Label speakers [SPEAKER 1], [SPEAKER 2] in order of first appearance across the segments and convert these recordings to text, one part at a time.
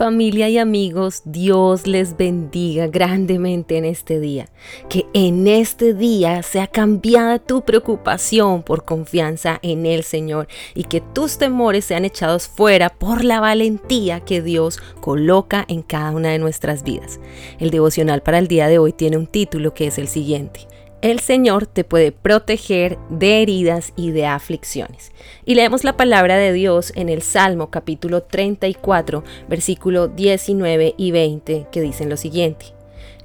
[SPEAKER 1] Familia y amigos, Dios les bendiga grandemente en este día. Que en este día sea cambiada tu preocupación por confianza en el Señor y que tus temores sean echados fuera por la valentía que Dios coloca en cada una de nuestras vidas. El devocional para el día de hoy tiene un título que es el siguiente el Señor te puede proteger de heridas y de aflicciones. Y leemos la palabra de Dios en el Salmo capítulo 34, versículo 19 y 20, que dicen lo siguiente.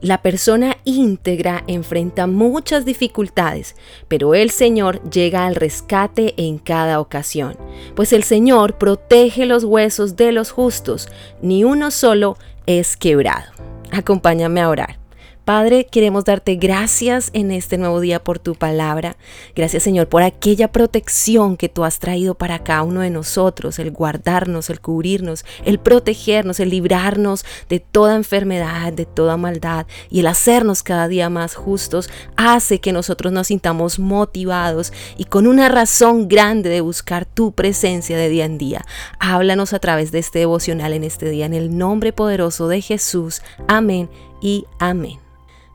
[SPEAKER 1] La persona íntegra enfrenta muchas dificultades, pero el Señor llega al rescate en cada ocasión, pues el Señor protege los huesos de los justos, ni uno solo es quebrado. Acompáñame a orar. Padre, queremos darte gracias en este nuevo día por tu palabra. Gracias Señor por aquella protección que tú has traído para cada uno de nosotros, el guardarnos, el cubrirnos, el protegernos, el librarnos de toda enfermedad, de toda maldad y el hacernos cada día más justos hace que nosotros nos sintamos motivados y con una razón grande de buscar tu presencia de día en día. Háblanos a través de este devocional en este día en el nombre poderoso de Jesús. Amén y amén.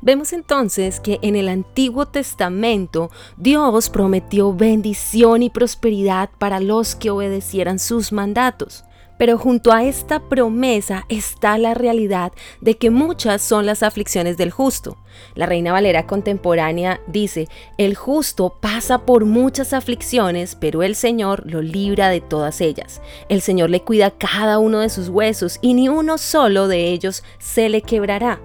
[SPEAKER 1] Vemos entonces que en el Antiguo Testamento Dios prometió bendición y prosperidad para los que obedecieran sus mandatos. Pero junto a esta promesa está la realidad de que muchas son las aflicciones del justo. La Reina Valera contemporánea dice, el justo pasa por muchas aflicciones, pero el Señor lo libra de todas ellas. El Señor le cuida cada uno de sus huesos y ni uno solo de ellos se le quebrará.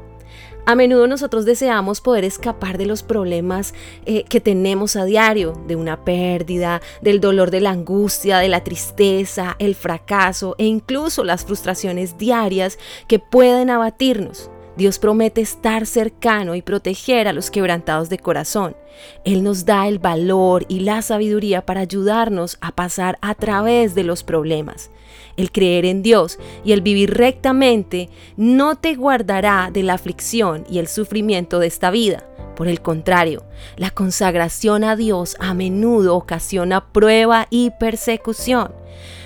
[SPEAKER 1] A menudo nosotros deseamos poder escapar de los problemas eh, que tenemos a diario, de una pérdida, del dolor de la angustia, de la tristeza, el fracaso e incluso las frustraciones diarias que pueden abatirnos. Dios promete estar cercano y proteger a los quebrantados de corazón. Él nos da el valor y la sabiduría para ayudarnos a pasar a través de los problemas. El creer en Dios y el vivir rectamente no te guardará de la aflicción y el sufrimiento de esta vida. Por el contrario, la consagración a Dios a menudo ocasiona prueba y persecución.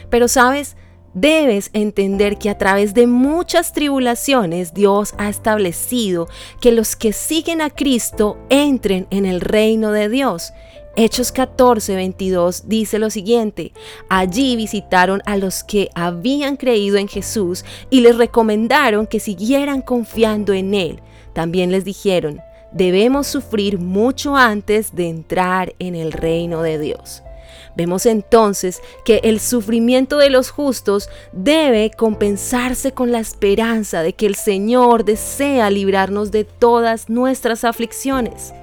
[SPEAKER 1] Pero sabes, Debes entender que a través de muchas tribulaciones Dios ha establecido que los que siguen a Cristo entren en el reino de Dios. Hechos 14, 22 dice lo siguiente, allí visitaron a los que habían creído en Jesús y les recomendaron que siguieran confiando en Él. También les dijeron, debemos sufrir mucho antes de entrar en el reino de Dios. Vemos entonces que el sufrimiento de los justos debe compensarse con la esperanza de que el Señor desea librarnos de todas nuestras aflicciones.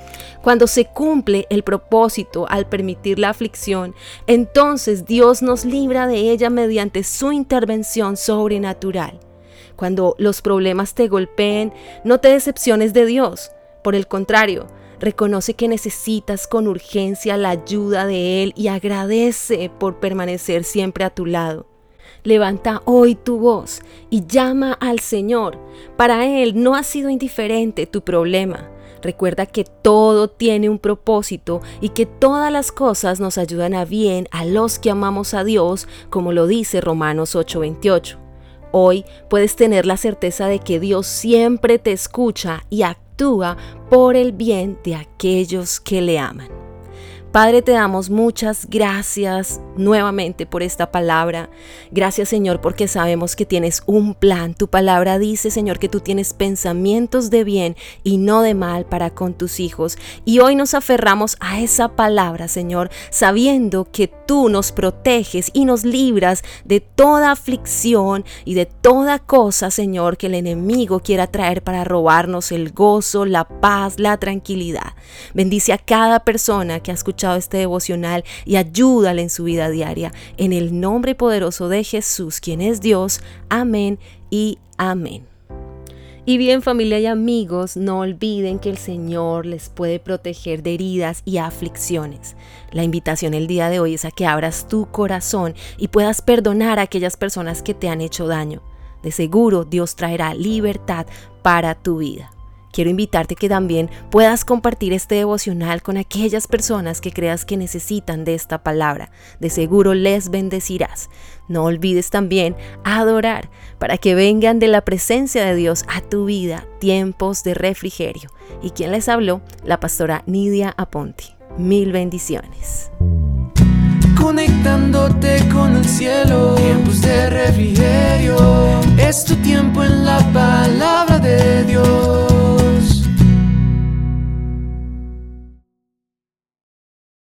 [SPEAKER 1] Cuando se cumple el propósito al permitir la aflicción, entonces Dios nos libra de ella mediante su intervención sobrenatural. Cuando los problemas te golpeen, no te decepciones de Dios. Por el contrario, Reconoce que necesitas con urgencia la ayuda de Él y agradece por permanecer siempre a tu lado. Levanta hoy tu voz y llama al Señor. Para Él no ha sido indiferente tu problema. Recuerda que todo tiene un propósito y que todas las cosas nos ayudan a bien a los que amamos a Dios, como lo dice Romanos 8:28. Hoy puedes tener la certeza de que Dios siempre te escucha y actúa actúa por el bien de aquellos que le aman. Padre, te damos muchas gracias nuevamente por esta palabra. Gracias Señor porque sabemos que tienes un plan. Tu palabra dice Señor que tú tienes pensamientos de bien y no de mal para con tus hijos. Y hoy nos aferramos a esa palabra Señor, sabiendo que tú nos proteges y nos libras de toda aflicción y de toda cosa Señor que el enemigo quiera traer para robarnos el gozo, la paz, la tranquilidad. Bendice a cada persona que ha escuchado este devocional y ayúdale en su vida diaria. En el nombre poderoso de Jesús, quien es Dios. Amén y amén. Y bien familia y amigos, no olviden que el Señor les puede proteger de heridas y aflicciones. La invitación el día de hoy es a que abras tu corazón y puedas perdonar a aquellas personas que te han hecho daño. De seguro Dios traerá libertad para tu vida. Quiero invitarte que también puedas compartir este devocional con aquellas personas que creas que necesitan de esta palabra. De seguro les bendecirás. No olvides también adorar para que vengan de la presencia de Dios a tu vida tiempos de refrigerio. ¿Y quien les habló? La pastora Nidia Aponti. Mil bendiciones
[SPEAKER 2] conectándote con el cielo. Tiempos de refrigerio, es tu tiempo en la palabra